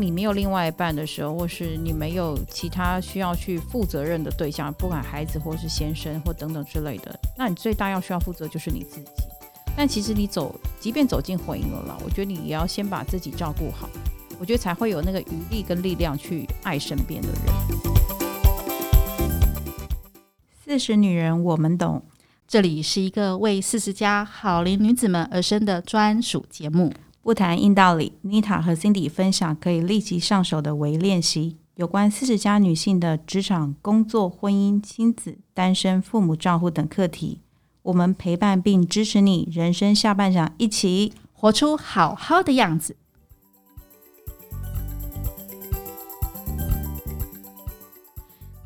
你没有另外一半的时候，或是你没有其他需要去负责任的对象，不管孩子或是先生或等等之类的，那你最大要需要负责就是你自己。但其实你走，即便走进婚姻了啦，我觉得你也要先把自己照顾好，我觉得才会有那个余力跟力量去爱身边的人。四十女人，我们懂。这里是一个为四十加好龄女子们而生的专属节目，不谈硬道理。Nita 和 Cindy 分享可以立即上手的微练习，有关四十加女性的职场、工作、婚姻、亲子、单身、父母照顾等课题。我们陪伴并支持你，人生下半场，一起活出好好的样子。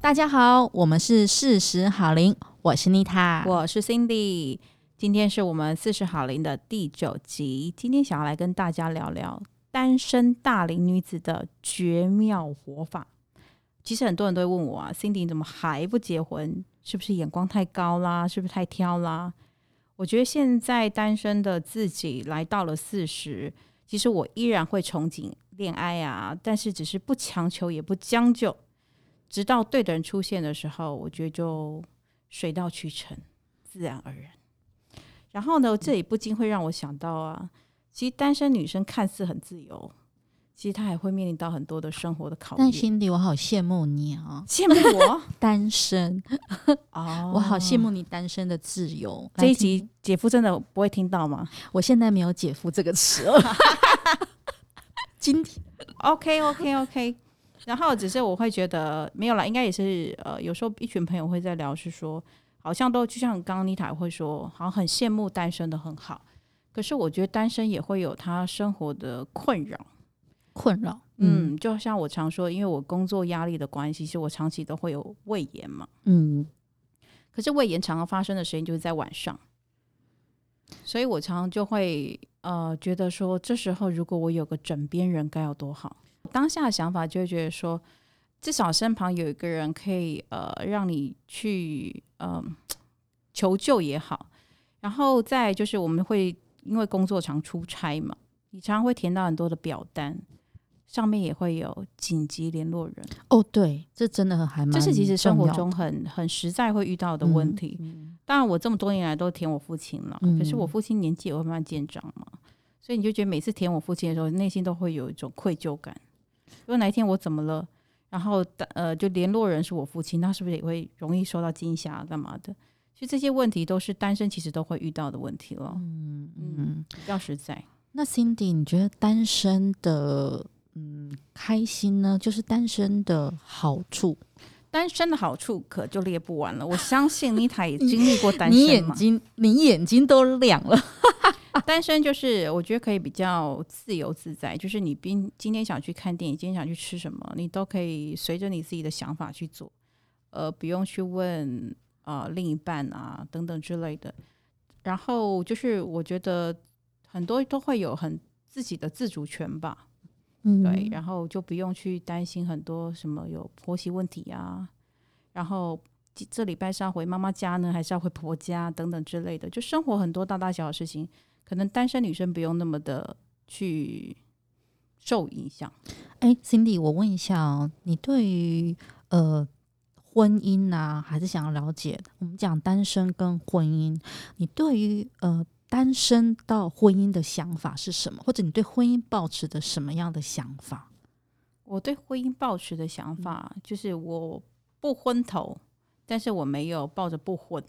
大家好，我们是四十好龄。我是 Nita，，我是 Cindy，今天是我们四十好龄的第九集。今天想要来跟大家聊聊单身大龄女子的绝妙活法。其实很多人都会问我啊，Cindy 怎么还不结婚？是不是眼光太高啦？是不是太挑啦？我觉得现在单身的自己来到了四十，其实我依然会憧憬恋爱啊，但是只是不强求也不将就，直到对的人出现的时候，我觉得就。水到渠成，自然而然。然后呢，这也不禁会让我想到啊，其实单身女生看似很自由，其实她还会面临到很多的生活的考验。但心里我好羡慕你啊，羡慕我 单身哦，我好羡慕你单身的自由。这一集姐夫真的不会听到吗？我现在没有“姐夫”这个词了今天 OK OK OK。然后只是我会觉得没有啦，应该也是呃，有时候一群朋友会在聊，是说好像都就像刚刚妮塔会说，好像很羡慕单身的很好。可是我觉得单身也会有他生活的困扰，困扰。嗯，就像我常说，因为我工作压力的关系，其实我长期都会有胃炎嘛。嗯，可是胃炎常常发生的时间就是在晚上，所以我常常就会呃觉得说，这时候如果我有个枕边人该有多好。当下的想法就会觉得说，至少身旁有一个人可以呃让你去嗯、呃、求救也好，然后再就是我们会因为工作常出差嘛，你常常会填到很多的表单，上面也会有紧急联络人。哦，对，这真的很还蛮，这是其实生活中很很实在会遇到的问题。嗯嗯、当然，我这么多年来都填我父亲了，嗯、可是我父亲年纪也会慢慢渐长嘛，所以你就觉得每次填我父亲的时候，内心都会有一种愧疚感。如果哪一天我怎么了，然后呃，就联络人是我父亲，那是不是也会容易受到惊吓干嘛的？其实这些问题都是单身其实都会遇到的问题了。嗯嗯，比较实在。那 Cindy，你觉得单身的嗯开心呢？就是单身的好处，单身的好处可就列不完了。我相信妮塔也经历过单身你，你眼睛你眼睛都亮了。单身就是我觉得可以比较自由自在，就是你今今天想去看电影，今天想去吃什么，你都可以随着你自己的想法去做，呃，不用去问啊、呃、另一半啊等等之类的。然后就是我觉得很多都会有很自己的自主权吧，嗯，对，然后就不用去担心很多什么有婆媳问题啊，然后这礼拜是要回妈妈家呢，还是要回婆家等等之类的，就生活很多大大小小的事情。可能单身女生不用那么的去受影响。哎，Cindy，我问一下哦，你对于呃婚姻啊，还是想要了解？我们讲单身跟婚姻，你对于呃单身到婚姻的想法是什么？或者你对婚姻抱持的什么样的想法？我对婚姻抱持的想法、嗯、就是我不婚头，但是我没有抱着不婚，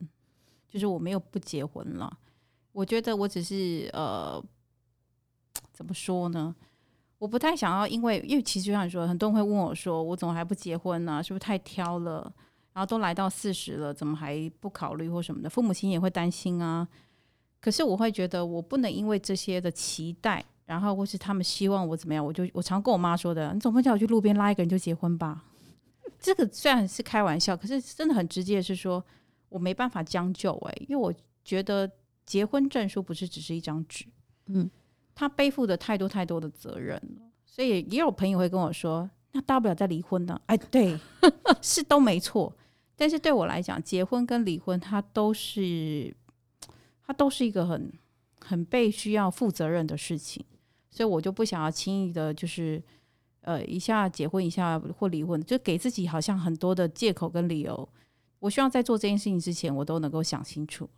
就是我没有不结婚了。我觉得我只是呃，怎么说呢？我不太想要，因为因为其实就像你说，很多人会问我说，我怎么还不结婚呢、是不是太挑了？然后都来到四十了，怎么还不考虑或什么的？父母亲也会担心啊。可是我会觉得，我不能因为这些的期待，然后或是他们希望我怎么样，我就我常跟我妈说的，你总不能叫我去路边拉一个人就结婚吧？这个虽然是开玩笑，可是真的很直接，是说我没办法将就哎、欸，因为我觉得。结婚证书不是只是一张纸，嗯，他背负的太多太多的责任了，所以也有朋友会跟我说，那大不了再离婚呢？哎，对，是都没错，但是对我来讲，结婚跟离婚，它都是，它都是一个很很被需要负责任的事情，所以我就不想要轻易的，就是呃一下结婚一下或离婚，就给自己好像很多的借口跟理由。我希望在做这件事情之前，我都能够想清楚。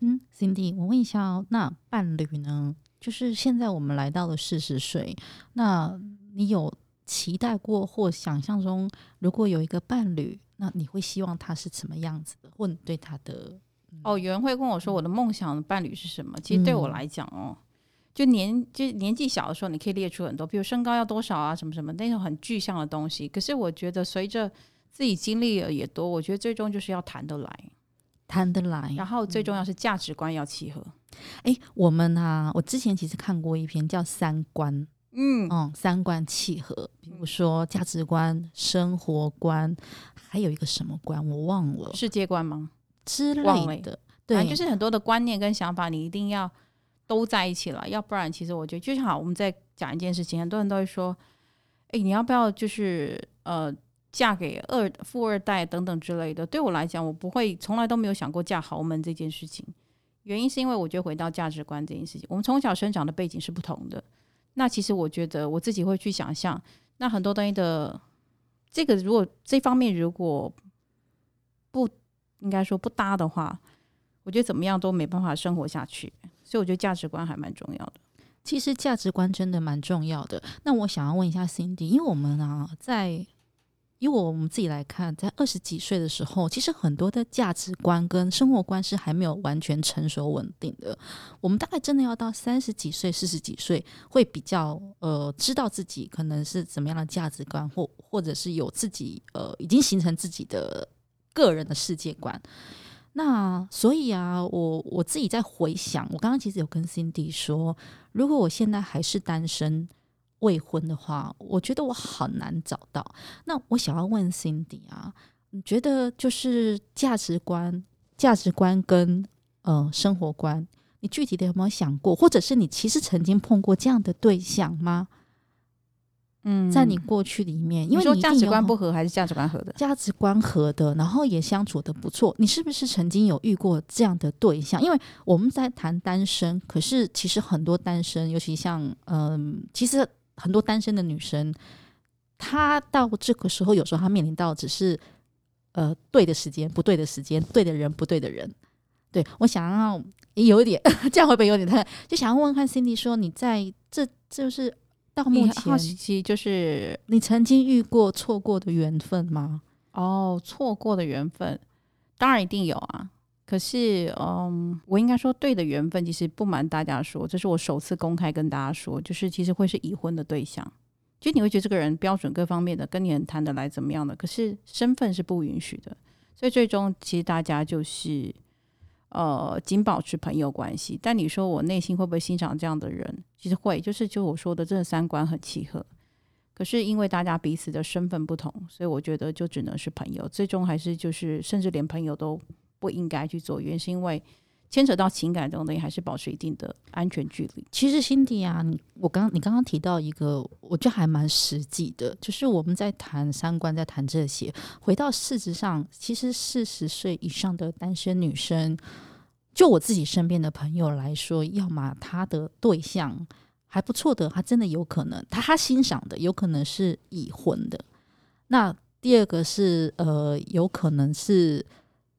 嗯，Cindy，我问一下哦，那伴侣呢？就是现在我们来到了四十岁，那你有期待过或想象中，如果有一个伴侣，那你会希望他是什么样子的？或你对他的？哦，有人会跟我说，我的梦想的伴侣是什么？其实对我来讲哦，就年就年纪小的时候，你可以列出很多，比如身高要多少啊，什么什么那种很具象的东西。可是我觉得随着自己经历了也多，我觉得最终就是要谈得来，谈得来，然后最重要是价值观要契合。哎、嗯，我们啊，我之前其实看过一篇叫《三观》，嗯嗯，三观契合，比如说价值观、生活观，还有一个什么观我忘了，世界观吗？之类的，对，就是很多的观念跟想法，你一定要都在一起了，要不然，其实我觉得就好。我们在讲一件事情，很多人都会说：“哎，你要不要就是呃，嫁给二富二代等等之类的？”对我来讲，我不会，从来都没有想过嫁豪门这件事情。原因是因为我觉得回到价值观这件事情，我们从小生长的背景是不同的。那其实我觉得我自己会去想象，那很多东西的这个，如果这方面如果不。应该说不搭的话，我觉得怎么样都没办法生活下去，所以我觉得价值观还蛮重要的。其实价值观真的蛮重要的。那我想要问一下 Cindy，因为我们啊，在以我们自己来看，在二十几岁的时候，其实很多的价值观跟生活观是还没有完全成熟稳定的。我们大概真的要到三十几岁、四十几岁，会比较呃知道自己可能是怎么样的价值观，或或者是有自己呃已经形成自己的。个人的世界观，那所以啊，我我自己在回想，我刚刚其实有跟 Cindy 说，如果我现在还是单身未婚的话，我觉得我好难找到。那我想要问 Cindy 啊，你觉得就是价值观、价值观跟呃生活观，你具体的有没有想过，或者是你其实曾经碰过这样的对象吗？嗯，在你过去里面，因为你价值观不合还是价值观合的？价值观合的，然后也相处的不错。你是不是曾经有遇过这样的对象？因为我们在谈单身，可是其实很多单身，尤其像嗯、呃，其实很多单身的女生，她到这个时候，有时候她面临到只是呃对的时间，不对的时间，对的人，不对的人。对，我想要有一点 这样会不会有点太？就想要问问看 Cindy 说，你在这就是。到目前，好奇就是你曾经遇过错过的缘分吗？哦，错过的缘分，当然一定有啊。可是，嗯，我应该说对的缘分，其实不瞒大家说，这是我首次公开跟大家说，就是其实会是已婚的对象。就你会觉得这个人标准各方面的跟你很谈得来，怎么样的？可是身份是不允许的，所以最终其实大家就是。呃，仅保持朋友关系，但你说我内心会不会欣赏这样的人？其实会，就是就我说的，这三观很契合。可是因为大家彼此的身份不同，所以我觉得就只能是朋友。最终还是就是，甚至连朋友都不应该去做，原因是因为牵扯到情感这种东西，还是保持一定的安全距离。其实，Cindy 啊，你我刚你刚刚提到一个，我觉得还蛮实际的，就是我们在谈三观，在谈这些。回到事实上，其实四十岁以上的单身女生，就我自己身边的朋友来说，要么他的对象还不错的，他真的有可能，他他欣赏的有可能是已婚的。那第二个是呃，有可能是。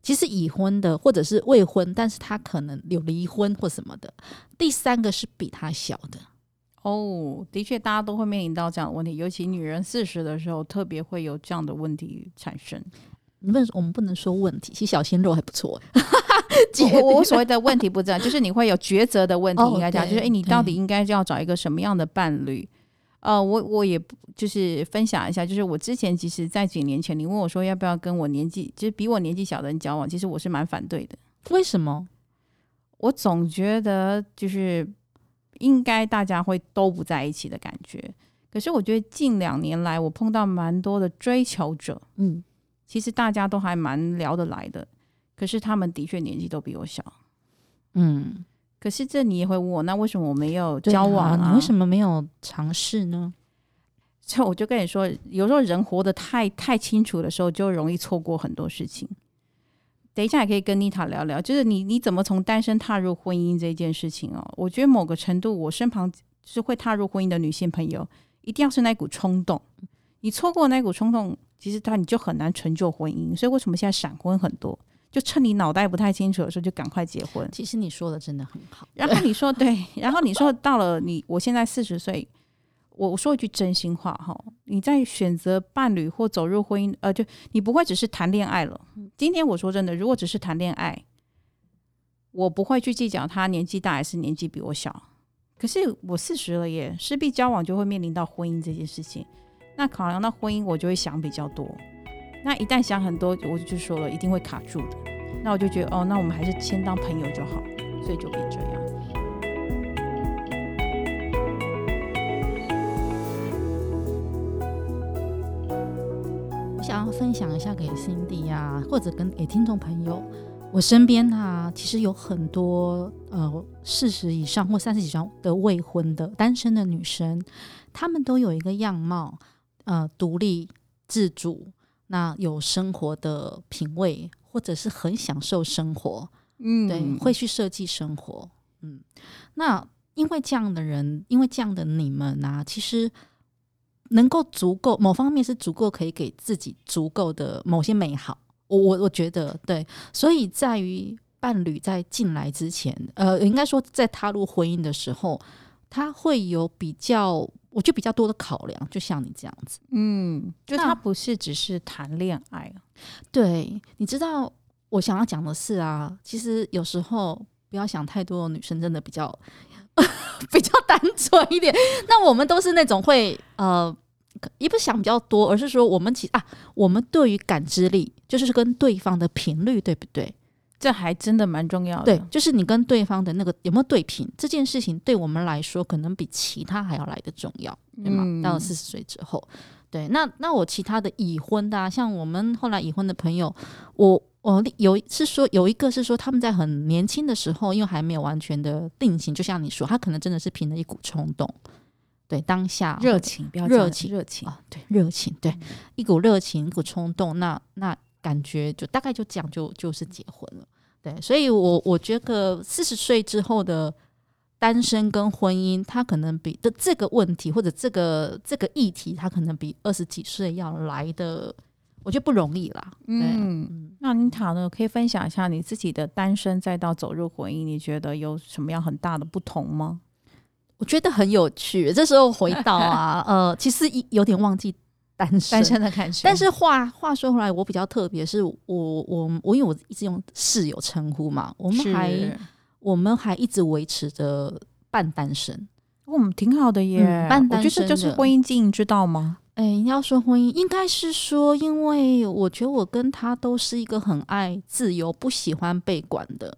其实已婚的，或者是未婚，但是他可能有离婚或什么的。第三个是比他小的。哦，的确，大家都会面临到这样的问题，尤其女人四十的时候，特别会有这样的问题产生。你们我们不能说问题，其实小鲜肉还不错。我我所谓的问题不这样，就是你会有抉择的问题，应该讲，就是哎，你到底应该要找一个什么样的伴侣？呃，我我也就是分享一下，就是我之前其实，在几年前，你问我说要不要跟我年纪就是比我年纪小的人交往，其实我是蛮反对的。为什么？我总觉得就是应该大家会都不在一起的感觉。可是我觉得近两年来，我碰到蛮多的追求者，嗯，其实大家都还蛮聊得来的。可是他们的确年纪都比我小，嗯。可是这你也会问我，那为什么我没有交往啊？你为什么没有尝试呢？这我就跟你说，有时候人活得太太清楚的时候，就容易错过很多事情。等一下也可以跟妮塔聊聊，就是你你怎么从单身踏入婚姻这件事情哦？我觉得某个程度，我身旁是会踏入婚姻的女性朋友，一定要是那股冲动。你错过那股冲动，其实他你就很难成就婚姻。所以为什么现在闪婚很多？就趁你脑袋不太清楚的时候，就赶快结婚。其实你说的真的很好。然后你说对，然后你说到了你，我现在四十岁，我我说一句真心话哈，你在选择伴侣或走入婚姻，呃，就你不会只是谈恋爱了。今天我说真的，如果只是谈恋爱，我不会去计较他年纪大还是年纪比我小。可是我四十了耶，势必交往就会面临到婚姻这件事情。那考量到婚姻，我就会想比较多。那一旦想很多，我就说了，一定会卡住的。那我就觉得，哦，那我们还是先当朋友就好，所以就变这样。我想要分享一下给 Cindy 呀，或者跟给听众朋友，我身边啊，其实有很多呃四十以上或三十以上的未婚的单身的女生，她们都有一个样貌，呃，独立自主。那有生活的品味，或者是很享受生活，嗯，对，会去设计生活，嗯。那因为这样的人，因为这样的你们啊，其实能够足够某方面是足够可以给自己足够的某些美好。我我我觉得对，所以在于伴侣在进来之前，呃，应该说在踏入婚姻的时候，他会有比较。我就比较多的考量，就像你这样子，嗯，就他不是只是谈恋爱。对，你知道我想要讲的是啊，其实有时候不要想太多，女生真的比较 比较单纯一点。那我们都是那种会呃，也不是想比较多，而是说我们其实啊，我们对于感知力就是跟对方的频率，对不对？这还真的蛮重要的，对，就是你跟对方的那个有没有对频，这件事情对我们来说可能比其他还要来的重要，对吗？嗯、到了四十岁之后，对，那那我其他的已婚的、啊，像我们后来已婚的朋友，我我有是说有一个是说他们在很年轻的时候，因为还没有完全的定型，就像你说，他可能真的是凭着一股冲动，对当下热情，不要热情热情啊，对热情，对、嗯、一股热情，一股冲动，那那。感觉就大概就这样，就就是结婚了，对，所以我我觉得四十岁之后的单身跟婚姻，他可能比的这个问题或者这个这个议题，他可能比二十几岁要来的，我觉得不容易啦。嗯，那妮塔呢，可以分享一下你自己的单身再到走入婚姻，你觉得有什么样很大的不同吗？我觉得很有趣。这时候回到啊，呃，其实一有点忘记。单身，单身的感觉。但是话话说回来，我比较特别，是我我我因为我一直用室友称呼嘛，我们还我们还一直维持着半单身，我们挺好的耶。嗯、半单身，我觉得这就是婚姻经营之道吗？哎，你要说婚姻，应该是说，因为我觉得我跟他都是一个很爱自由、不喜欢被管的。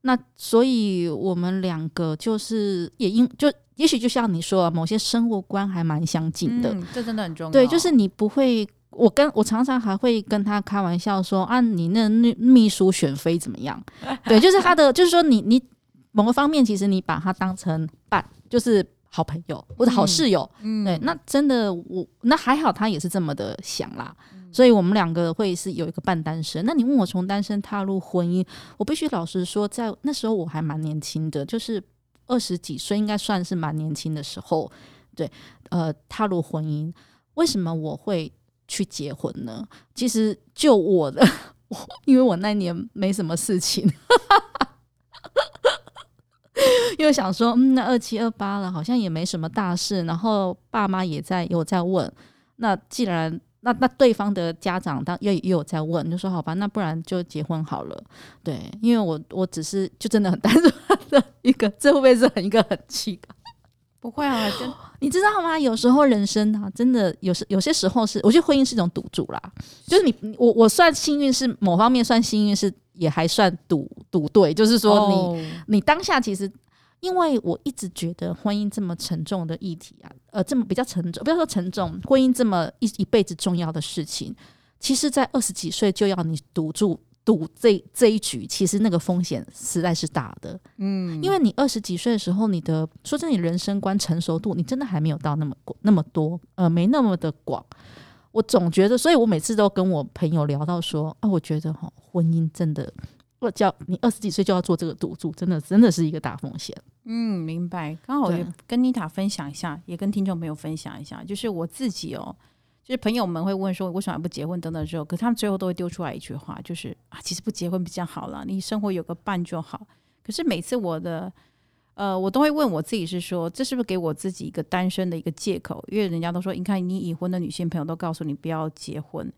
那所以我们两个就是也因就。也许就像你说，某些生活观还蛮相近的，嗯，这真的很重要。对，就是你不会，我跟我常常还会跟他开玩笑说啊，你那秘秘书选妃怎么样？对，就是他的，就是说你你某个方面，其实你把他当成伴，就是好朋友或者好室友。嗯，对，那真的我那还好，他也是这么的想啦。所以我们两个会是有一个半单身。那你问我从单身踏入婚姻，我必须老实说，在那时候我还蛮年轻的，就是。二十几岁应该算是蛮年轻的时候，对，呃，踏入婚姻。为什么我会去结婚呢？其实就我的，因为我那年没什么事情，又想说，嗯，那二七二八了，好像也没什么大事。然后爸妈也在有在问，那既然。那那对方的家长当又也有在问，就说好吧，那不然就结婚好了。对，因为我我只是就真的很单纯的一个，这会不会是很一个很奇怪？不会啊，真 你知道吗？有时候人生啊，真的有时有些时候是，我觉得婚姻是一种赌注啦。就是你我我算幸运，是某方面算幸运，是也还算赌赌对，就是说你、哦、你当下其实。因为我一直觉得婚姻这么沉重的议题啊，呃，这么比较沉重，不要说沉重，婚姻这么一一辈子重要的事情，其实，在二十几岁就要你赌注赌这这一局，其实那个风险实在是大的。嗯，因为你二十几岁的时候，你的说真的，你人生观成熟度，你真的还没有到那么那么多，呃，没那么的广。我总觉得，所以我每次都跟我朋友聊到说，啊，我觉得哈婚姻真的。我叫你二十几岁就要做这个赌注，真的真的是一个大风险。嗯，明白。刚好也跟妮塔分享一下，也跟听众朋友分享一下，就是我自己哦，就是朋友们会问说为什么不结婚等等之后，可他们最后都会丢出来一句话，就是啊，其实不结婚比较好了，你生活有个伴就好。可是每次我的呃，我都会问我自己，是说这是不是给我自己一个单身的一个借口？因为人家都说，你看你已婚的女性朋友都告诉你不要结婚。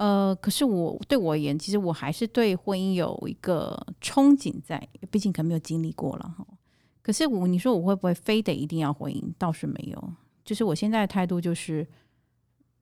呃，可是我对我而言，其实我还是对婚姻有一个憧憬在，毕竟可能没有经历过了哈。可是我，你说我会不会非得一定要婚姻？倒是没有，就是我现在的态度就是。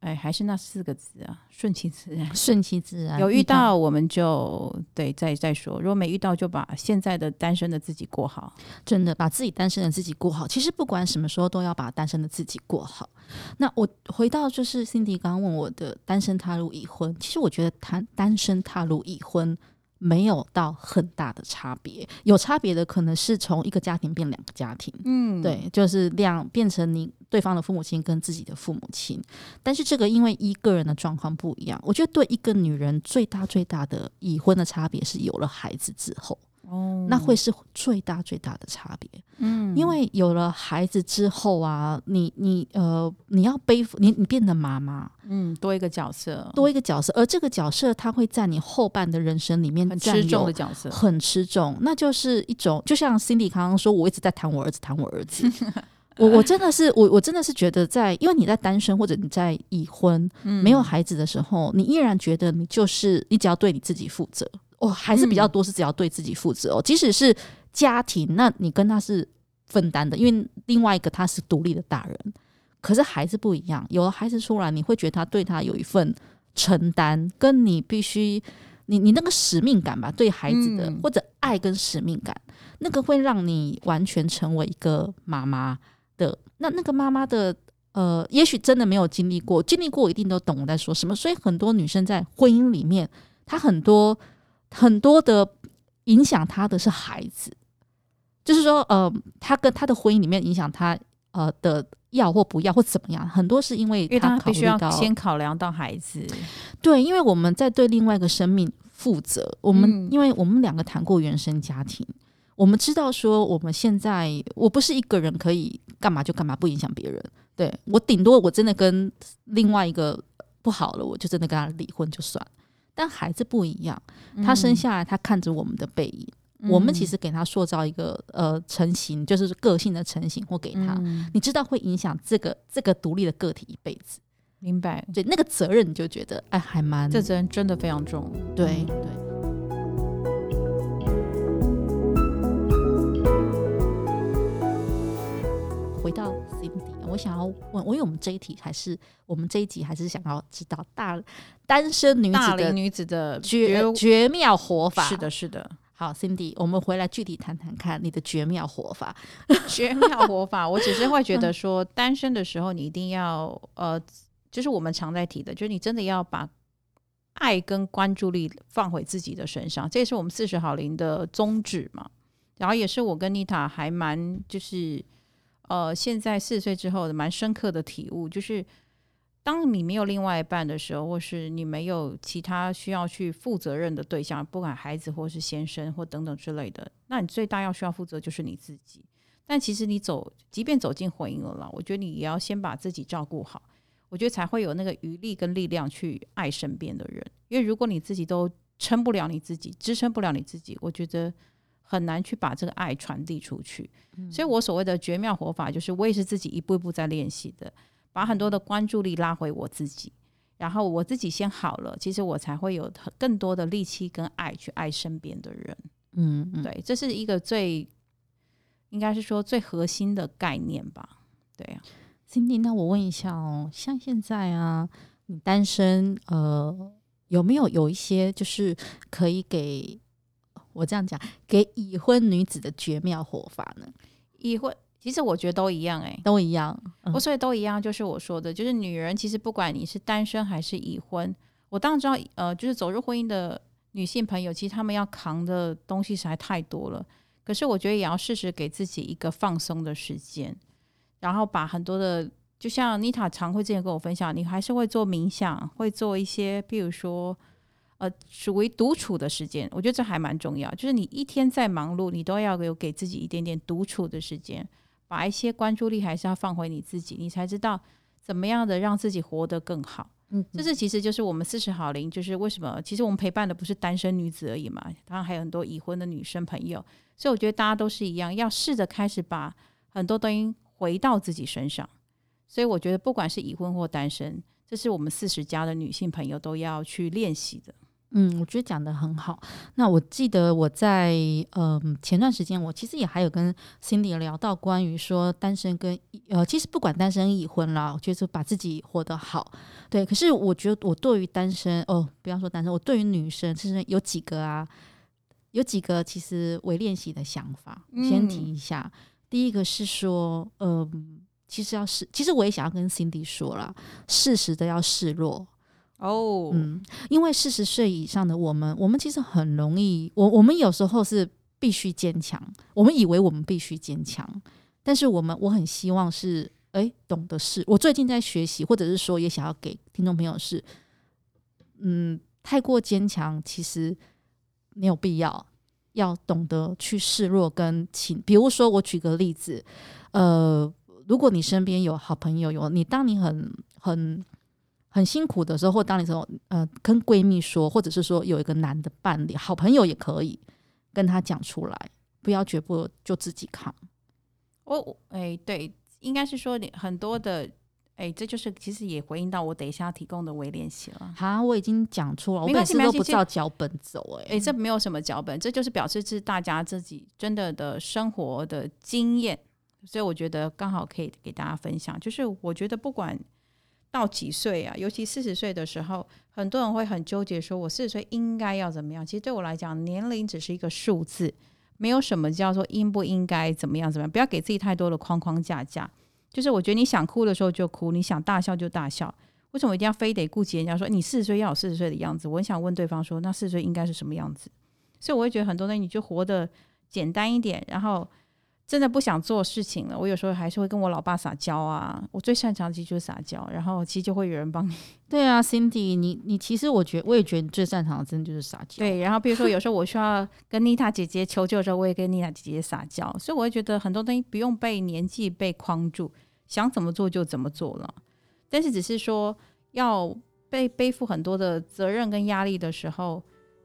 哎，还是那四个字啊，顺其自然，顺其自然。有遇到我们就对，再再说。如果没遇到，就把现在的单身的自己过好。真的，把自己单身的自己过好。其实不管什么时候，都要把单身的自己过好。那我回到就是 Cindy 刚刚问我的单身踏入已婚，其实我觉得谈单身踏入已婚。没有到很大的差别，有差别的可能是从一个家庭变两个家庭，嗯，对，就是两变成你对方的父母亲跟自己的父母亲，但是这个因为一个人的状况不一样，我觉得对一个女人最大最大的已婚的差别是有了孩子之后。哦，那会是最大最大的差别。嗯，因为有了孩子之后啊，你你呃，你要背负你你变得妈妈，嗯，多一个角色，多一个角色，而这个角色它会在你后半的人生里面很吃重的角色，很吃重。那就是一种，就像 Cindy 刚刚说，我一直在谈我儿子，谈我儿子。我我真的是我我真的是觉得在，因为你在单身或者你在已婚，嗯，没有孩子的时候，你依然觉得你就是你只要对你自己负责。哦，还是比较多是只要对自己负责哦。嗯、即使是家庭，那你跟他是分担的，因为另外一个他是独立的大人。可是孩子不一样，有了孩子出来，你会觉得他对他有一份承担，跟你必须你你那个使命感吧，对孩子的、嗯、或者爱跟使命感，那个会让你完全成为一个妈妈的。那那个妈妈的呃，也许真的没有经历过，经历过我一定都懂我在说什么。所以很多女生在婚姻里面，她很多。很多的影响他的是孩子，就是说，呃，他跟他的婚姻里面影响他，呃的要或不要或怎么样，很多是因为他必须要先考量到孩子。对，因为我们在对另外一个生命负责。我们、嗯、因为我们两个谈过原生家庭，我们知道说我们现在我不是一个人可以干嘛就干嘛，不影响别人。对，我顶多我真的跟另外一个不好了，我就真的跟他离婚就算。但孩子不一样，他生下来，他看着我们的背影，嗯、我们其实给他塑造一个呃成型，就是个性的成型，或给他，嗯、你知道会影响这个这个独立的个体一辈子。明白？对，那个责任你就觉得哎，还蛮这责任真的非常重。对对。回到。我想要问，我因为我们这一题还是我们这一集还是想要知道大单身女子的女子的绝绝妙活法。是的，是的。好，Cindy，我们回来具体谈谈看你的绝妙活法。绝妙活法，我只是会觉得说，单身的时候你一定要呃，就是我们常在提的，就是你真的要把爱跟关注力放回自己的身上，这也是我们四十好龄的宗旨嘛。然后也是我跟妮塔还蛮就是。呃，现在四十岁之后的蛮深刻的体悟，就是当你没有另外一半的时候，或是你没有其他需要去负责任的对象，不管孩子或是先生或等等之类的，那你最大要需要负责就是你自己。但其实你走，即便走进婚姻了，我觉得你也要先把自己照顾好，我觉得才会有那个余力跟力量去爱身边的人。因为如果你自己都撑不了你自己，支撑不了你自己，我觉得。很难去把这个爱传递出去，嗯、所以我所谓的绝妙活法，就是我也是自己一步一步在练习的，把很多的关注力拉回我自己，然后我自己先好了，其实我才会有更多的力气跟爱去爱身边的人。嗯，嗯，对，这是一个最应该是说最核心的概念吧？对啊，Cindy，那我问一下哦，像现在啊，你单身，呃，有没有有一些就是可以给？我这样讲，给已婚女子的绝妙活法呢？已婚其实我觉得都一样，欸，哎，都一样。我、嗯、所以都一样，就是我说的，就是女人其实不管你是单身还是已婚，我当然知道，呃，就是走入婚姻的女性朋友，其实她们要扛的东西实在太多了。可是我觉得也要适时给自己一个放松的时间，然后把很多的，就像妮塔常会之前跟我分享，你还是会做冥想，会做一些，比如说。呃属于独处的时间。我觉得这还蛮重要，就是你一天再忙碌，你都要有给自己一点点独处的时间，把一些关注力还是要放回你自己，你才知道怎么样的让自己活得更好。嗯，这是其实就是我们四十好龄，就是为什么其实我们陪伴的不是单身女子而已嘛，当然还有很多已婚的女生朋友，所以我觉得大家都是一样，要试着开始把很多东西回到自己身上。所以我觉得不管是已婚或单身，这是我们四十加的女性朋友都要去练习的。嗯，我觉得讲的很好。那我记得我在嗯、呃、前段时间，我其实也还有跟 Cindy 聊到关于说单身跟呃，其实不管单身已婚啦，我觉得把自己活得好，对。可是我觉得我对于单身哦，不要说单身，我对于女生其实有几个啊，有几个其实微练习的想法，先提一下。嗯、第一个是说，嗯、呃，其实要示，其实我也想要跟 Cindy 说啦，适时的要示弱。哦嗯，因为四十岁以上的我们，我们其实很容易，我我们有时候是必须坚强，我们以为我们必须坚强，但是我们我很希望是，哎，懂得是，我最近在学习，或者是说也想要给听众朋友是，嗯，太过坚强其实没有必要，要懂得去示弱跟请，比如说我举个例子，呃，如果你身边有好朋友，有你，当你很很。很辛苦的时候，或当你时候呃跟闺蜜说，或者是说有一个男的伴侣，好朋友也可以跟他讲出来，不要绝不就自己扛。哦，哎，对，应该是说你很多的，哎，这就是其实也回应到我等一下提供的微练习了。好，我已经讲出了，我每次都不照脚本走，哎，哎，这没有什么脚本，这就是表示是大家自己真的的生活的经验，所以我觉得刚好可以给大家分享。就是我觉得不管。到几岁啊？尤其四十岁的时候，很多人会很纠结，说我四十岁应该要怎么样？其实对我来讲，年龄只是一个数字，没有什么叫做应不应该怎么样怎么样。不要给自己太多的框框架架。就是我觉得你想哭的时候就哭，你想大笑就大笑。为什么一定要非得顾及人家说你四十岁要有四十岁的样子？我很想问对方说，那四十岁应该是什么样子？所以我会觉得很多东西你就活得简单一点，然后。真的不想做事情了，我有时候还是会跟我老爸撒娇啊。我最擅长的其实就是撒娇，然后其实就会有人帮你。对啊，Cindy，你你其实我觉我也觉得你最擅长的真的就是撒娇。对，然后比如说有时候我需要跟妮塔姐姐求救的时候，我也跟妮塔姐姐撒娇。所以我会觉得很多东西不用被年纪被框住，想怎么做就怎么做了。但是只是说要被背负很多的责任跟压力的时候，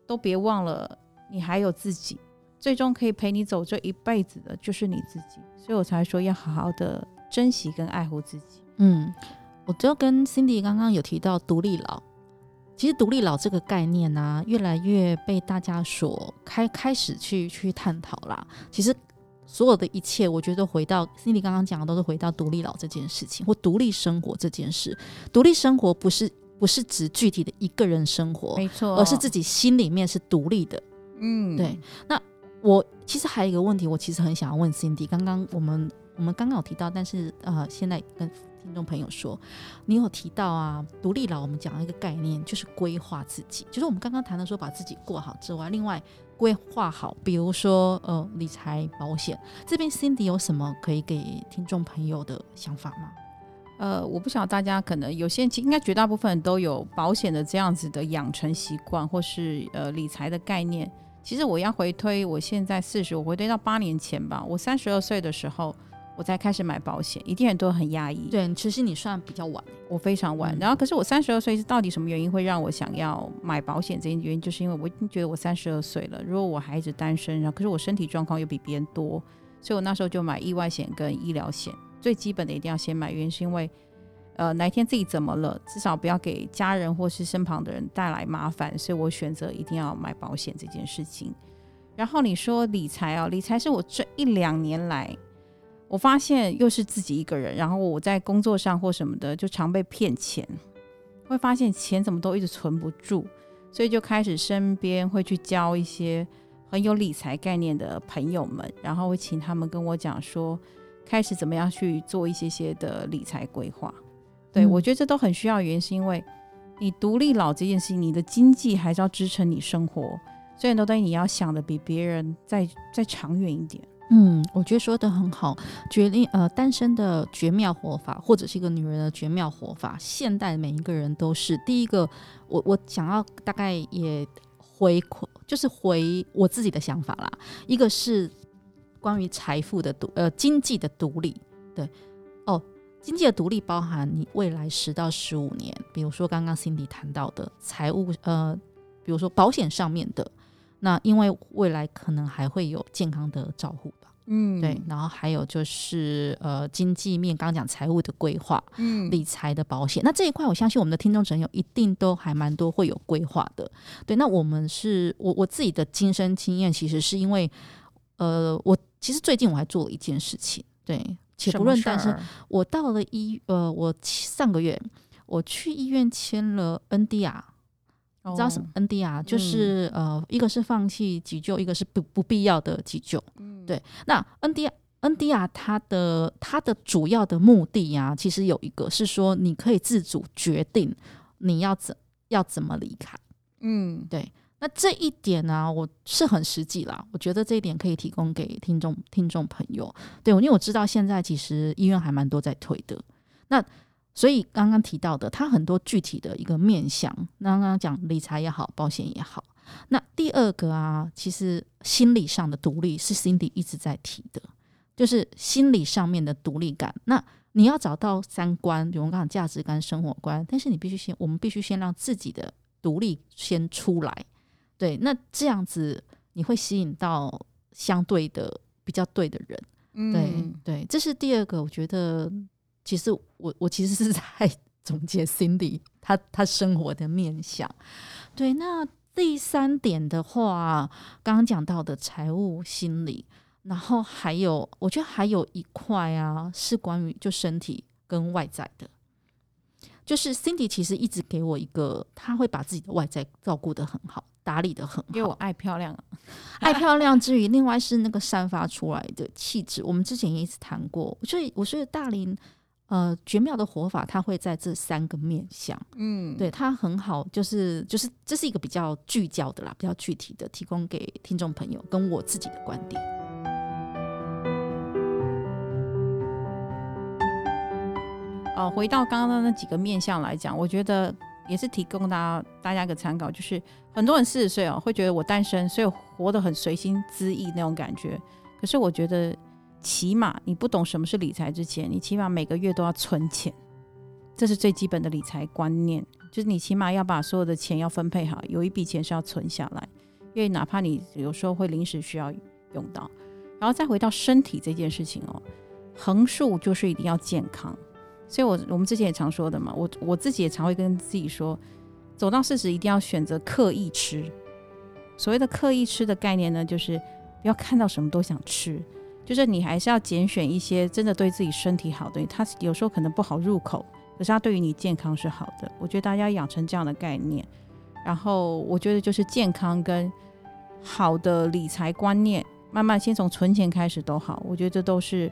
都别忘了你还有自己。最终可以陪你走这一辈子的就是你自己，所以我才说要好好的珍惜跟爱护自己。嗯，我就跟 Cindy 刚刚有提到独立老，其实独立老这个概念呢、啊，越来越被大家所开开始去去探讨啦。其实所有的一切，我觉得回到 Cindy 刚刚讲的，都是回到独立老这件事情或独立生活这件事。独立生活不是不是指具体的一个人生活，没错，而是自己心里面是独立的。嗯，对，那。我其实还有一个问题，我其实很想要问 Cindy。刚刚我们我们刚刚有提到，但是呃，现在跟听众朋友说，你有提到啊，独立老，我们讲了一个概念，就是规划自己，就是我们刚刚谈的说把自己过好之外，另外规划好，比如说呃理财保险这边，Cindy 有什么可以给听众朋友的想法吗？呃，我不晓得大家可能有些应该绝大部分都有保险的这样子的养成习惯，或是呃理财的概念。其实我要回推，我现在四十，我回推到八年前吧。我三十二岁的时候，我才开始买保险，一定很多人很压抑。对，其实你算比较晚，我非常晚。嗯、然后，可是我三十二岁是到底什么原因会让我想要买保险？这些原因就是因为我已经觉得我三十二岁了，如果我还一直单身，然后可是我身体状况又比别人多，所以我那时候就买意外险跟医疗险，最基本的一定要先买，原因是因为。呃，哪一天自己怎么了，至少不要给家人或是身旁的人带来麻烦，所以我选择一定要买保险这件事情。然后你说理财啊，理财是我这一两年来，我发现又是自己一个人，然后我在工作上或什么的，就常被骗钱，会发现钱怎么都一直存不住，所以就开始身边会去交一些很有理财概念的朋友们，然后会请他们跟我讲说，开始怎么样去做一些些的理财规划。对，我觉得这都很需要原因，是因为你独立老这件事情，你的经济还是要支撑你生活，所以很多东西你要想的比别人再再长远一点。嗯，我觉得说的很好，决定呃单身的绝妙活法，或者是一个女人的绝妙活法，现代每一个人都是第一个。我我想要大概也回馈，就是回我自己的想法啦。一个是关于财富的独呃经济的独立，对哦，经济的独立包含你未来十到十五年，比如说刚刚 Cindy 谈到的财务呃，比如说保险上面的。那因为未来可能还会有健康的照护吧，嗯，对，然后还有就是呃经济面，刚刚讲财务的规划，嗯，理财的保险，那这一块我相信我们的听众朋友一定都还蛮多会有规划的，对，那我们是我我自己的亲身经验，其实是因为呃我其实最近我还做了一件事情，对，且不论，但是我到了医呃我上个月我去医院签了 NDR。你知道什么 NDR？、哦、就是、嗯、呃，一个是放弃急救，一个是不不必要的急救。嗯，对。那 NDR NDR 它的它的主要的目的呀、啊，其实有一个是说，你可以自主决定你要怎要怎么离开。嗯，对。那这一点呢、我是很实际啦。我觉得这一点可以提供给听众听众朋友。对，因为我知道现在其实医院还蛮多在推的。那所以刚刚提到的，它很多具体的一个面向，刚刚讲理财也好，保险也好。那第二个啊，其实心理上的独立是 Cindy 一直在提的，就是心理上面的独立感。那你要找到三观，比如讲价值观、生活观，但是你必须先，我们必须先让自己的独立先出来。对，那这样子你会吸引到相对的比较对的人。嗯、对对，这是第二个，我觉得。其实我我其实是 在总结 Cindy 她她生活的面相，对。那第三点的话，刚刚讲到的财务心理，然后还有我觉得还有一块啊，是关于就身体跟外在的，就是 Cindy 其实一直给我一个，他会把自己的外在照顾得很好，打理的很好，因为我爱漂亮，爱漂亮之余，另外是那个散发出来的气质。我们之前也一直谈过，所以我觉得大林。呃，绝妙的活法，它会在这三个面向，嗯，对，它很好，就是就是这是一个比较聚焦的啦，比较具体的，提供给听众朋友跟我自己的观点。哦，回到刚刚的那几个面向来讲，我觉得也是提供大家大家一个参考，就是很多人四十岁哦，会觉得我单身，所以活得很随心恣意那种感觉，可是我觉得。起码你不懂什么是理财之前，你起码每个月都要存钱，这是最基本的理财观念。就是你起码要把所有的钱要分配好，有一笔钱是要存下来，因为哪怕你有时候会临时需要用到。然后再回到身体这件事情哦，横竖就是一定要健康。所以我我们之前也常说的嘛，我我自己也常会跟自己说，走到四十一定要选择刻意吃。所谓的刻意吃的概念呢，就是不要看到什么都想吃。就是你还是要拣选一些真的对自己身体好的，它有时候可能不好入口，可是它对于你健康是好的。我觉得大家养成这样的概念，然后我觉得就是健康跟好的理财观念，慢慢先从存钱开始都好。我觉得这都是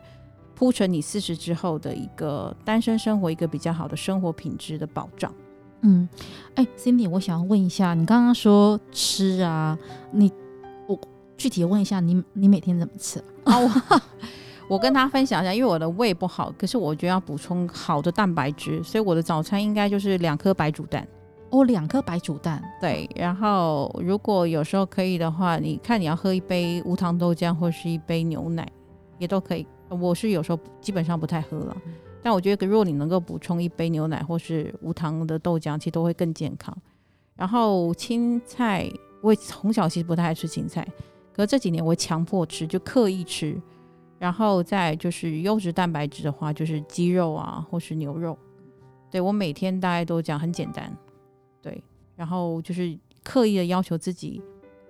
铺成你四十之后的一个单身生活一个比较好的生活品质的保障。嗯，哎，Cindy，我想要问一下，你刚刚说吃啊，你我。具体问一下你，你每天怎么吃？啊，我 我跟他分享一下，因为我的胃不好，可是我觉得要补充好的蛋白质，所以我的早餐应该就是两颗白煮蛋。哦，两颗白煮蛋，对。然后如果有时候可以的话，你看你要喝一杯无糖豆浆或是一杯牛奶，也都可以。我是有时候基本上不太喝了，嗯、但我觉得如果你能够补充一杯牛奶或是无糖的豆浆，其实都会更健康。然后青菜，我从小其实不太爱吃青菜。可这几年我强迫吃，就刻意吃，然后再就是优质蛋白质的话，就是鸡肉啊，或是牛肉。对，我每天大概都讲很简单，对，然后就是刻意的要求自己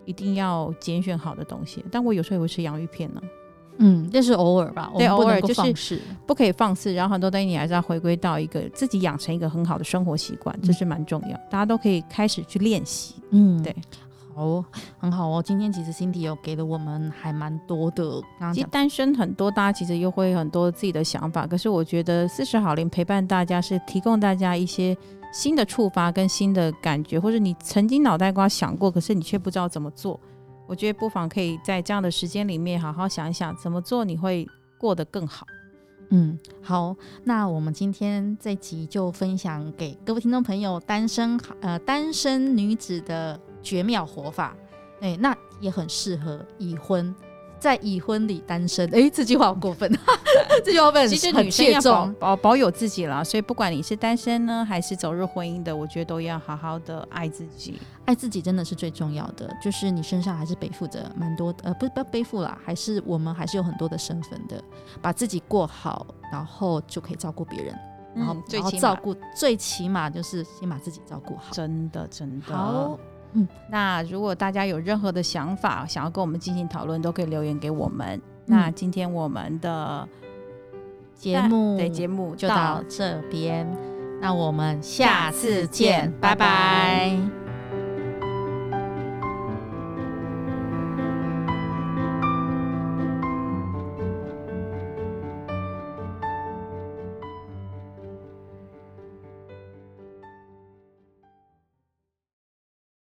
一定要拣选好的东西。但我有时候也会吃洋芋片呢，嗯，这是偶尔吧，对，偶尔就是不可以放肆。然后很多东西你还是要回归到一个自己养成一个很好的生活习惯，这是蛮重要，大家都可以开始去练习。嗯，对。好，很好哦。今天其实 Cindy 有给了我们还蛮多的。其实单身很多，大家其实又会很多自己的想法。可是我觉得四十好龄陪伴大家，是提供大家一些新的触发跟新的感觉，或者你曾经脑袋瓜想过，可是你却不知道怎么做。我觉得不妨可以在这样的时间里面好好想一想，怎么做你会过得更好。嗯，好，那我们今天这集就分享给各位听众朋友单身呃单身女子的绝妙活法，哎，那也很适合已婚。在已婚里单身，哎，这句话好过分，这句话很其实女生要保保保有自己了，所以不管你是单身呢，还是走入婚姻的，我觉得都要好好的爱自己，爱自己真的是最重要的。就是你身上还是背负着蛮多的，呃，不不要背负了，还是我们还是有很多的身份的，把自己过好，然后就可以照顾别人，然后、嗯、然后照顾，最起码就是先把自己照顾好，真的真的。好。嗯，那如果大家有任何的想法，想要跟我们进行讨论，都可以留言给我们。嗯、那今天我们的节目对节目就到这边，那我们下次见，拜拜。拜拜。